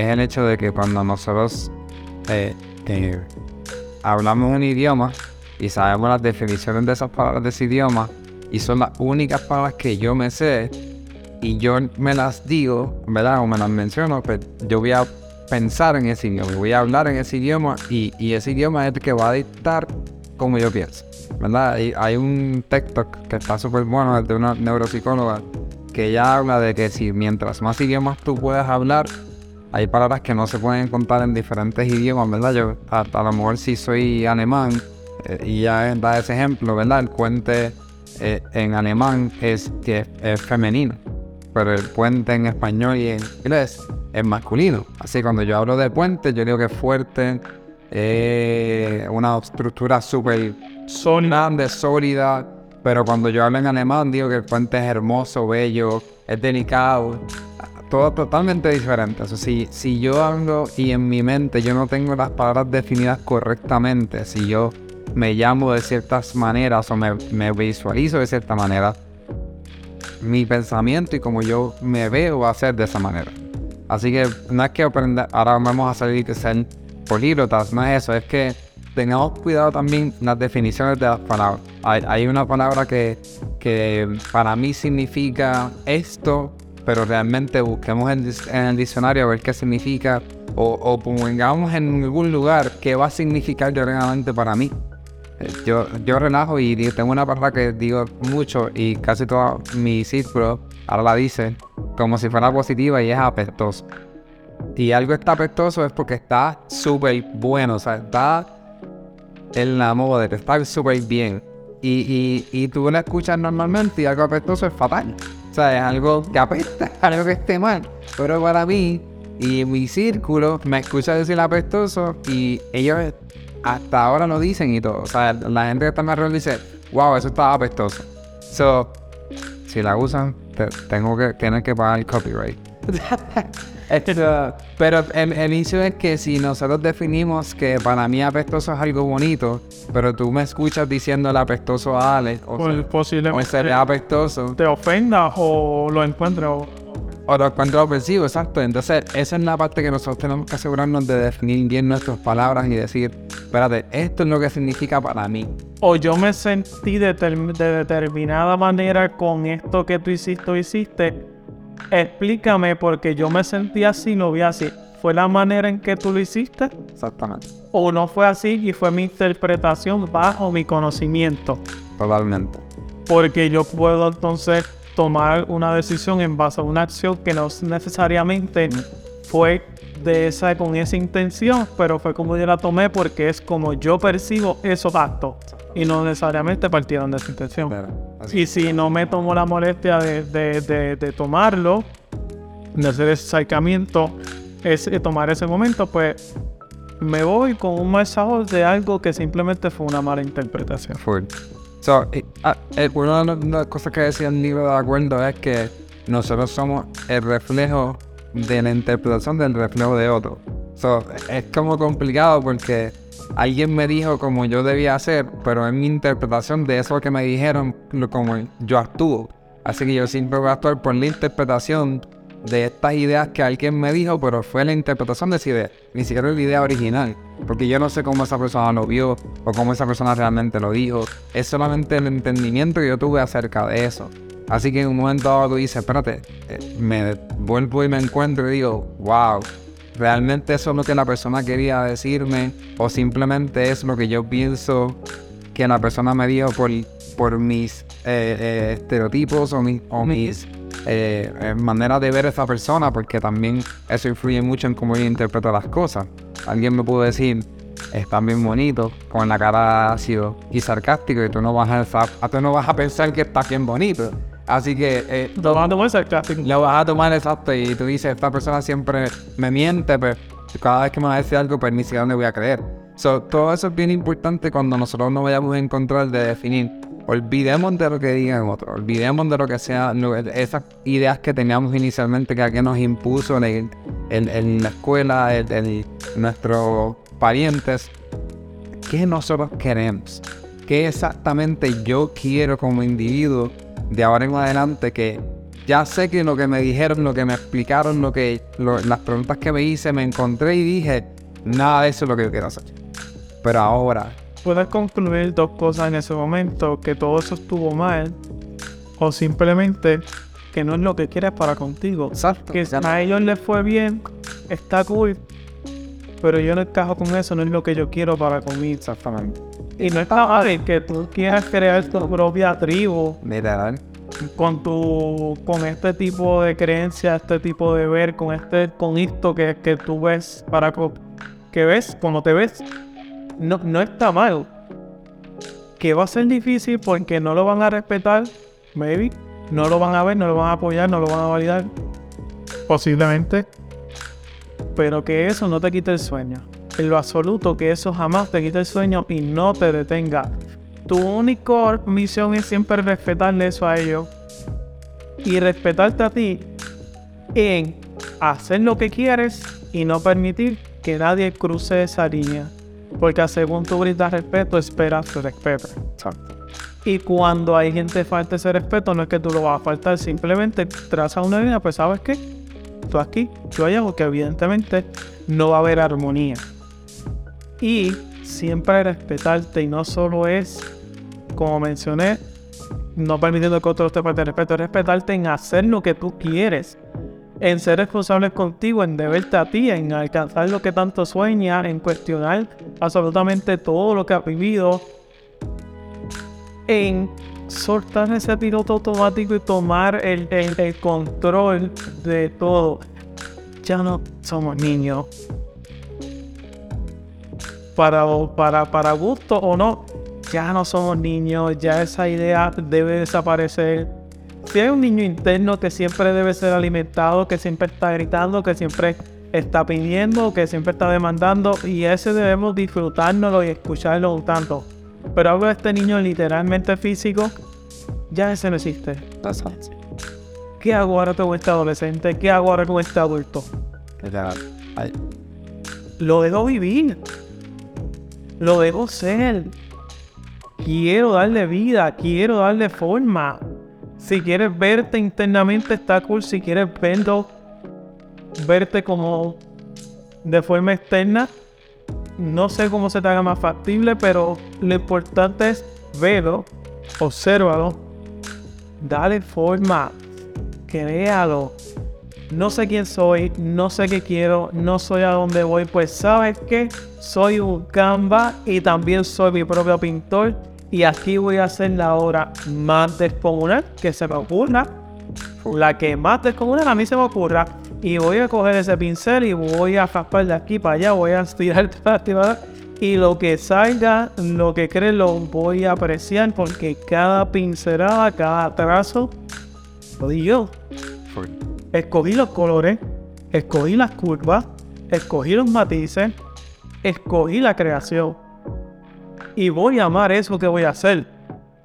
es el hecho de que cuando nosotros eh, hablamos un idioma y sabemos las definiciones de esas palabras de ese idioma y son las únicas palabras que yo me sé y yo me las digo, ¿verdad? O me las menciono, pues yo voy a pensar en ese idioma, voy a hablar en ese idioma y, y ese idioma es el que va a dictar cómo yo pienso, ¿verdad? Hay, un TikTok que está súper bueno, de una neuropsicóloga, que ella habla de que si mientras más idiomas tú puedas hablar, hay palabras que no se pueden contar en diferentes idiomas, ¿verdad? Yo a, a lo mejor si soy alemán eh, y ya da ese ejemplo, ¿verdad? El puente eh, en alemán es, que es, es femenino, pero el puente en español y en inglés es masculino. Así cuando yo hablo de puente, yo digo que es fuerte, eh, una estructura súper grande, sólida, pero cuando yo hablo en alemán digo que el puente es hermoso, bello, es delicado, todo totalmente diferente. O sea, si, si yo hablo y en mi mente yo no tengo las palabras definidas correctamente, si yo me llamo de ciertas maneras o me, me visualizo de cierta manera, mi pensamiento y como yo me veo va a ser de esa manera. Así que no es que aprender, ahora vamos a salir de ser políglotas, no es eso, es que tengamos cuidado también las definiciones de las palabras. Hay, hay una palabra que, que para mí significa esto, pero realmente busquemos en, el diccionario a ver qué significa o, pongamos en algún lugar qué va a significar realmente para mí. Eh, Yo, yo relajo y tengo una palabra que digo mucho y casi todo mi círculo ahora la dice como si fuera positiva y es apestoso. Y algo está apestoso es porque está súper bueno, o sea, está en la moda, está súper bien. Y, y, y tú lo escuchas normalmente y algo apestoso es fatal. O sea, es algo que apesta, <laughs> algo que esté mal. Pero para mí y mi círculo me escucha decir apestoso y ellos hasta ahora lo dicen y todo. O sea, la gente que está alrededor dice, wow, eso está apestoso. So, si la usan, te- tengo que tener que pagar el copyright. <laughs> Esto- pero el, el inicio es que si nosotros definimos que para mí apestoso es algo bonito, pero tú me escuchas diciendo el apestoso a Alex, o, Pues sea, o de apestoso, te ofenda o lo encuentres. o- o lo encuentro ofensivo, exacto. Entonces, esa es la parte que nosotros tenemos que asegurarnos de definir bien nuestras palabras y decir, espérate, esto es lo que significa para mí. o yo me sentí de, de determinada manera con esto que tú hiciste o hiciste, explícame porque yo me sentí así, lo vi así. ¿Fue la manera en que tú lo hiciste? Exactamente. ¿O no fue así y fue mi interpretación bajo mi conocimiento? Totalmente. Porque yo puedo entonces tomar una decisión en base a una acción que no necesariamente fue de esa con esa intención, pero fue como yo la tomé porque es como yo percibo esos actos y no necesariamente partieron de esa intención. Pero. Y si no me tomo la molestia de, de- de- de tomarlo, de hacer ese acercamiento, ese, tomar ese momento, pues me voy con un mal sabor de algo que simplemente fue una mala interpretación. So, eh, ah, eh, una de las cosas que decía el libro de acuerdo es que nosotros somos el reflejo de la interpretación del reflejo de otro. So, es como complicado porque alguien me dijo como yo debía hacer, pero es mi interpretación de eso que me dijeron como yo actúo. Así que yo siempre voy a actuar por la interpretación de estas ideas que alguien me dijo, pero fue la interpretación de esa idea, ni siquiera la idea original. Porque yo no sé cómo esa persona lo vio o cómo esa persona realmente lo dijo. Es solamente el entendimiento que yo tuve acerca de eso. Así que en un momento dado tú dices, espérate, eh, me vuelvo y me encuentro y digo, wow, realmente eso es lo que la persona quería decirme o simplemente es lo que yo pienso que la persona me dijo por, por mis eh, eh, estereotipos o, mi- o mis eh, maneras de ver a esa persona, porque también eso influye mucho en cómo yo interpreto las cosas. Alguien me pudo decir, estás bien bonito, con la cara ácido y sarcástico, y tú no vas a, sa- tú no vas a pensar que estás bien bonito. Así que eh, Tomando ese sarcástico. lo vas a tomar exacto y tú dices, esta persona siempre me miente, pero cada vez que me va a decir algo, pues ni siquiera le voy a creer. So, todo eso es bien importante cuando nosotros nos vayamos a encontrar de definir. Olvidemos de lo que digan otros, olvidemos de lo que sea, lo- esas ideas que teníamos inicialmente que alguien nos impuso en, en- en la escuela, en, en nuestros parientes. ¿Qué nosotros queremos? ¿Qué exactamente yo quiero como individuo de ahora en adelante que ya sé que lo que me dijeron, lo que me explicaron, lo que lo- las preguntas que me hice, me encontré y dije, nada de eso es lo que yo quiero hacer. Pero ahora, Puedes concluir dos cosas en ese momento, que todo eso estuvo mal, o simplemente que no es lo que quieres para contigo. exacto, Que a ellos les fue bien, está cool, pero yo no encajo con eso, no es lo que yo quiero para conmigo. exactamente. Y no está mal que tú quieras crear tu propia tribu Literal. con tu con este tipo de creencia, este tipo de ver, con este con esto que, que tú ves para que ves, como te ves, no, no está mal. Que va a ser difícil porque no lo van a respetar, maybe, no lo van a ver, no lo van a apoyar, no lo van a validar, posiblemente. Pero que eso no te quite el sueño. En lo absoluto, que eso jamás te quite el sueño y no te detenga. Tu única misión es siempre respetarle eso a ellos y respetarte a ti en hacer lo que quieres y no permitir que nadie cruce esa línea. Porque según tú brindas respeto, esperas respeto. Exacto. Y cuando hay gente que falta ese respeto, no es que tú lo vas a faltar, simplemente traza una línea, pues sabes qué, aquí, yo allá, porque evidentemente no va a haber armonía. Y siempre respetarte y no solo es, como mencioné, no permitiendo que otros te falten respeto, es respetarte en hacer lo que tú quieres, en ser responsable contigo, en deberte a ti, en alcanzar lo que tanto sueñas, en cuestionar absolutamente todo lo que has vivido, en soltar ese piloto automático y tomar el, el control de todo. Ya no somos niños. Para, para, para gusto o no, ya no somos niños, ya esa idea debe desaparecer. Si hay un niño interno que siempre debe ser alimentado, que siempre está gritando, que siempre está pidiendo, que siempre está demandando, y ese debemos disfrutárnoslo y escucharlo un tanto. Pero hablo de este niño literalmente físico, ya ese no existe. ¿Qué hago ahora con este adolescente? ¿Qué hago ahora con este adulto? Lo dejo vivir. Lo dejo ser. Quiero darle vida, quiero darle forma. Si quieres verte internamente está cool, si quieres verlo, verte como de forma externa, no sé cómo se te haga más factible, pero lo importante es verlo, obsérvalo, dale forma, créalo. No sé quién soy, no sé qué quiero, no soy a dónde voy, pues sabes que soy un Canva y también soy mi propio pintor. Y aquí voy a hacer la obra más descomunal que se me ocurra. La que más descomunal a mí se me ocurra. Y voy a coger ese pincel y voy a raspar de aquí para allá. Voy a estirar <laughs> la Y lo que salga, lo que cree, lo voy a apreciar porque cada pincelada, cada trazo, lo di yo. Escogí los colores, escogí las curvas, escogí los matices, escogí la creación. Y voy a amar eso que voy a hacer.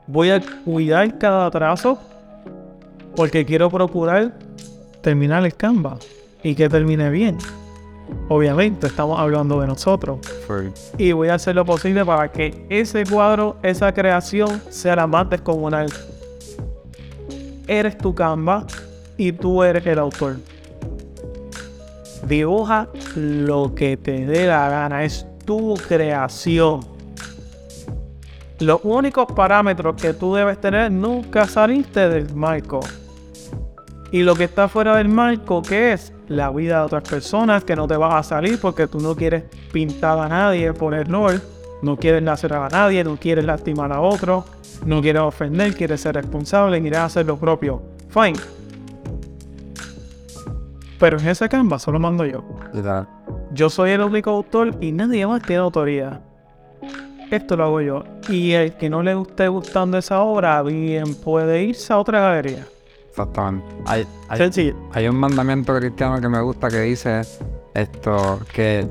Voy a cuidar cada trazo porque quiero procurar terminar el Canva y que termine bien. Obviamente estamos hablando de nosotros. Y voy a hacer lo posible para que ese cuadro, esa creación sea la más descomunal. Eres tu Canva y tú eres el autor. Dibuja lo que te dé la gana, es tu creación. Los únicos parámetros que tú debes tener nunca saliste del marco. Y lo que está fuera del marco, ¿qué es? La vida de otras personas que no te vas a salir porque tú no quieres pintar a nadie por error, no quieres nacer a nadie, no quieres lastimar a otro, no quieres ofender, quieres ser responsable y a hacer lo propio. Fine, pero en ese Canva solo mando yo. Yo soy el único autor y nadie más tiene autoría. Esto lo hago yo. Y el que no le esté gustando esa obra, bien puede irse a otra galería. Exactamente. Hay, hay, un mandamiento cristiano que me gusta que dice esto, que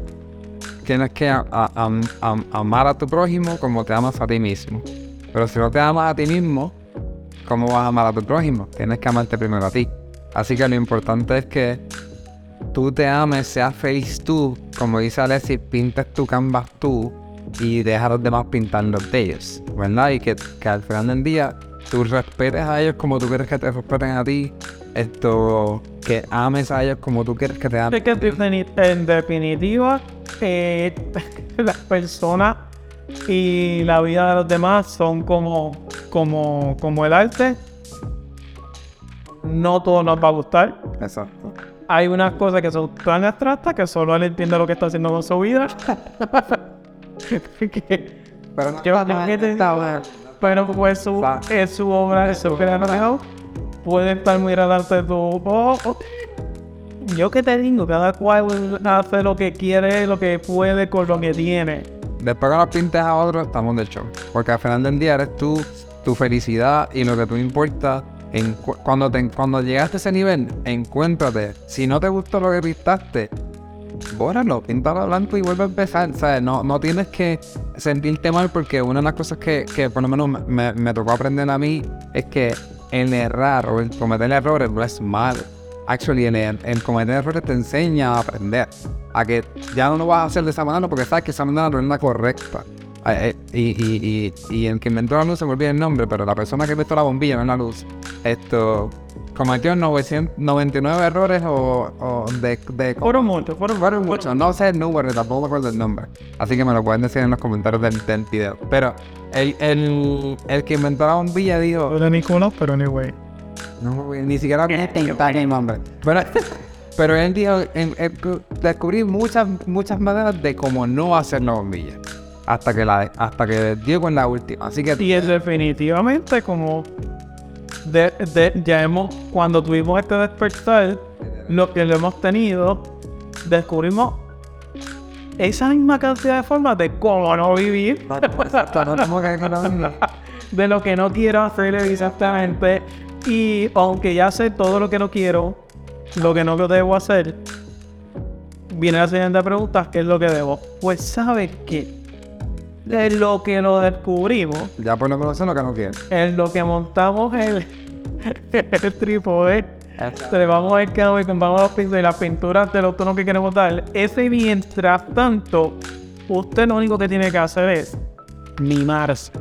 tienes que amar a tu prójimo como te amas a ti mismo. Pero si no te amas a ti mismo, ¿cómo vas a amar a tu prójimo? Tienes que amarte primero a ti. Así que lo importante es que tú te ames, seas feliz tú, como dice Alessi, pintes tu canvas tú y deja a los demás pintar los de ellos, ¿verdad? Y que, al final del día tú respetes a ellos como tú quieres que te respeten a ti, esto, que ames a ellos como tú quieres que te amen. Es que en definitiva, eh, <laughs> las personas y la vida de los demás son como, como, como el arte no todo nos va a gustar. Exacto. Hay unas cosas que son tan abstractas que solo él entiende lo que está haciendo con su vida. <laughs> pero no, está Pero pues su, es su obra, es su creación. Puede estar muy de tu... Oh, oh. Yo que te digo, cada cual hace lo que quiere, lo que puede con lo que tiene. Después que nos pintes a otro, estamos de show. Porque al final del día eres tú, tu felicidad y lo que tú importa cuando, te, cuando llegaste a ese nivel, encuéntrate. Si no te gustó lo que pintaste, bórralo, píntalo blanco y vuelve a empezar. ¿sabes? No, no tienes que sentirte mal porque una de las cosas que, que por lo menos me, me, tocó aprender a mí es que el errar o el cometer errores no es malo. Actually, el, cometer errores te enseña a aprender. A que ya no lo vas a hacer de esa manera porque sabes que esa manera no es la correcta. y, y, y, y el que inventó la luz se me olvida el nombre, pero la persona que inventó la bombilla, no la luz, esto cometió 999 errores o, o de, de Fueron muchos, fueron, fueron muchos. No sé el número, tampoco recuerdo el nombre. Así que me lo pueden decir en los comentarios del, del video. Pero el, el, el que inventó la bombilla dijo. Era Nicolás, pero anyway. No, ni siquiera está el nombre. Pero, pero él dijo, en- en- descubrí muchas, muchas maneras de cómo no hacer la bombilla. Hasta que, la, hasta que dio con la última. Así que Y es definitivamente como de, de- ya hemos, cuando tuvimos este despertar, lo que lo hemos tenido, descubrimos esa misma cantidad de formas de cómo no vivir, de lo que no quiero hacer exactamente. Y aunque ya sé todo lo que no quiero, lo que no debo hacer, viene la siguiente pregunta, ¿qué es lo que debo? Pues sabes que de lo que lo descubrimos, ya por lo menos sé lo que no quiero. en lo que montamos el, <laughs> el trípode, le vamos al cabo y compramos los pisos y las pinturas de los tonos que queremos dar. Ese mientras tanto, usted lo único que tiene que hacer es mimarse.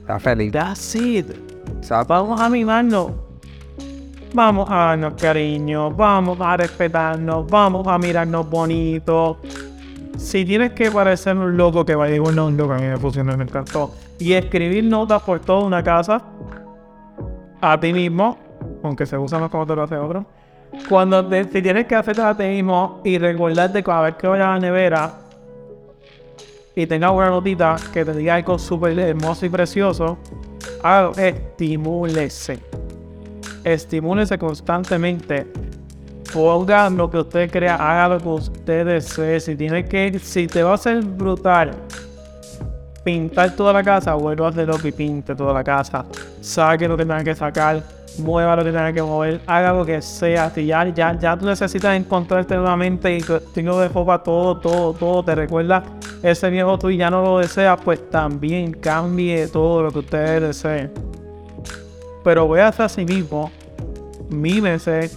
Está feliz. That's it. Vamos a mimarnos. Vamos a darnos cariño, vamos a respetarnos, vamos a mirarnos bonito. Si tienes que parecer un loco que vaya igual no un loco, a mí me funcionó, me encantó. Y escribir notas por toda una casa a ti mismo, aunque se usa más como te lo hace otro. Cuando te- si tienes que hacerlo a ti mismo y recordarte cada vez que vayas a la nevera y tengas una notita que te diga algo súper hermoso y precioso, estimúlese. Estimúlese constantemente. Ponga lo que usted crea, haga lo que usted desee. Si tiene que, si te va a hacer brutal pintar toda la casa, vuelva a hacerlo y pinte toda la casa. Saque lo que tenga que sacar, mueva lo que tenga que mover, haga lo que sea. Si ya, ya, ya tú necesitas encontrarte nuevamente y que tengo de fopa todo, todo, todo, te recuerda ese viejo tú y ya no lo deseas, pues también cambie todo lo que usted desee. Pero voy a hacer así mismo, mímese,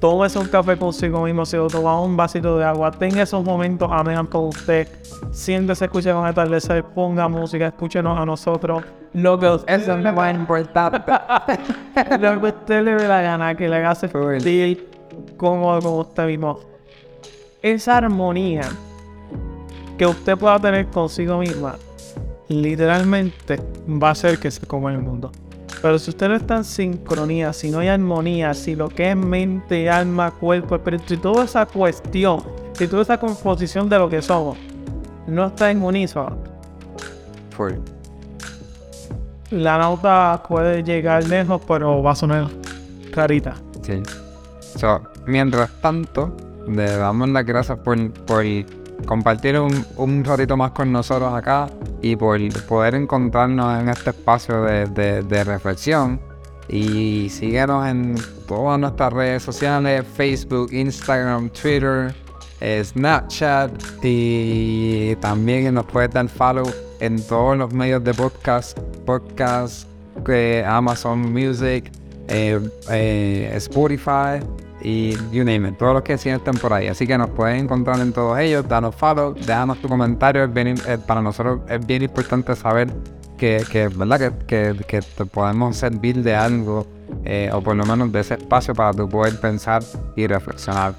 tómese un café consigo mismo, si lo toma un vasito de agua, tenga esos momentos amenos con usted, siéntese, escuche con atardecer, ponga música, escúchenos a nosotros, <laughs> lo que usted, le dé la gana, que le haga sentir cómodo con usted mismo. Esa armonía que usted pueda tener consigo misma, literalmente va a hacer que se coma el mundo. Pero si usted no está en sincronía, si no hay armonía, si lo que es mente, alma, cuerpo, espíritu, y toda esa cuestión, si toda esa composición de lo que somos no está en unísono, Full. la nota puede llegar lejos, pero va a sonar clarita. Sí. So, mientras tanto, le damos las gracias por, por compartir un, un ratito más con nosotros acá y por poder encontrarnos en este espacio de, de- reflexión. Y síguenos en todas nuestras redes sociales, Facebook, Instagram, Twitter, eh, Snapchat y también nos puedes dar follow en todos los medios de podcast, podcast, eh, Amazon Music, eh, eh, Spotify y you name it, todos los que sí estén por ahí. Así que nos pueden encontrar en todos ellos, danos follow, déjanos tu comentario. Es bien, eh, para nosotros es bien importante saber que, que, ¿verdad? Que, que, que te podemos servir de algo eh, o por lo menos de ese espacio para tú poder pensar y reflexionar.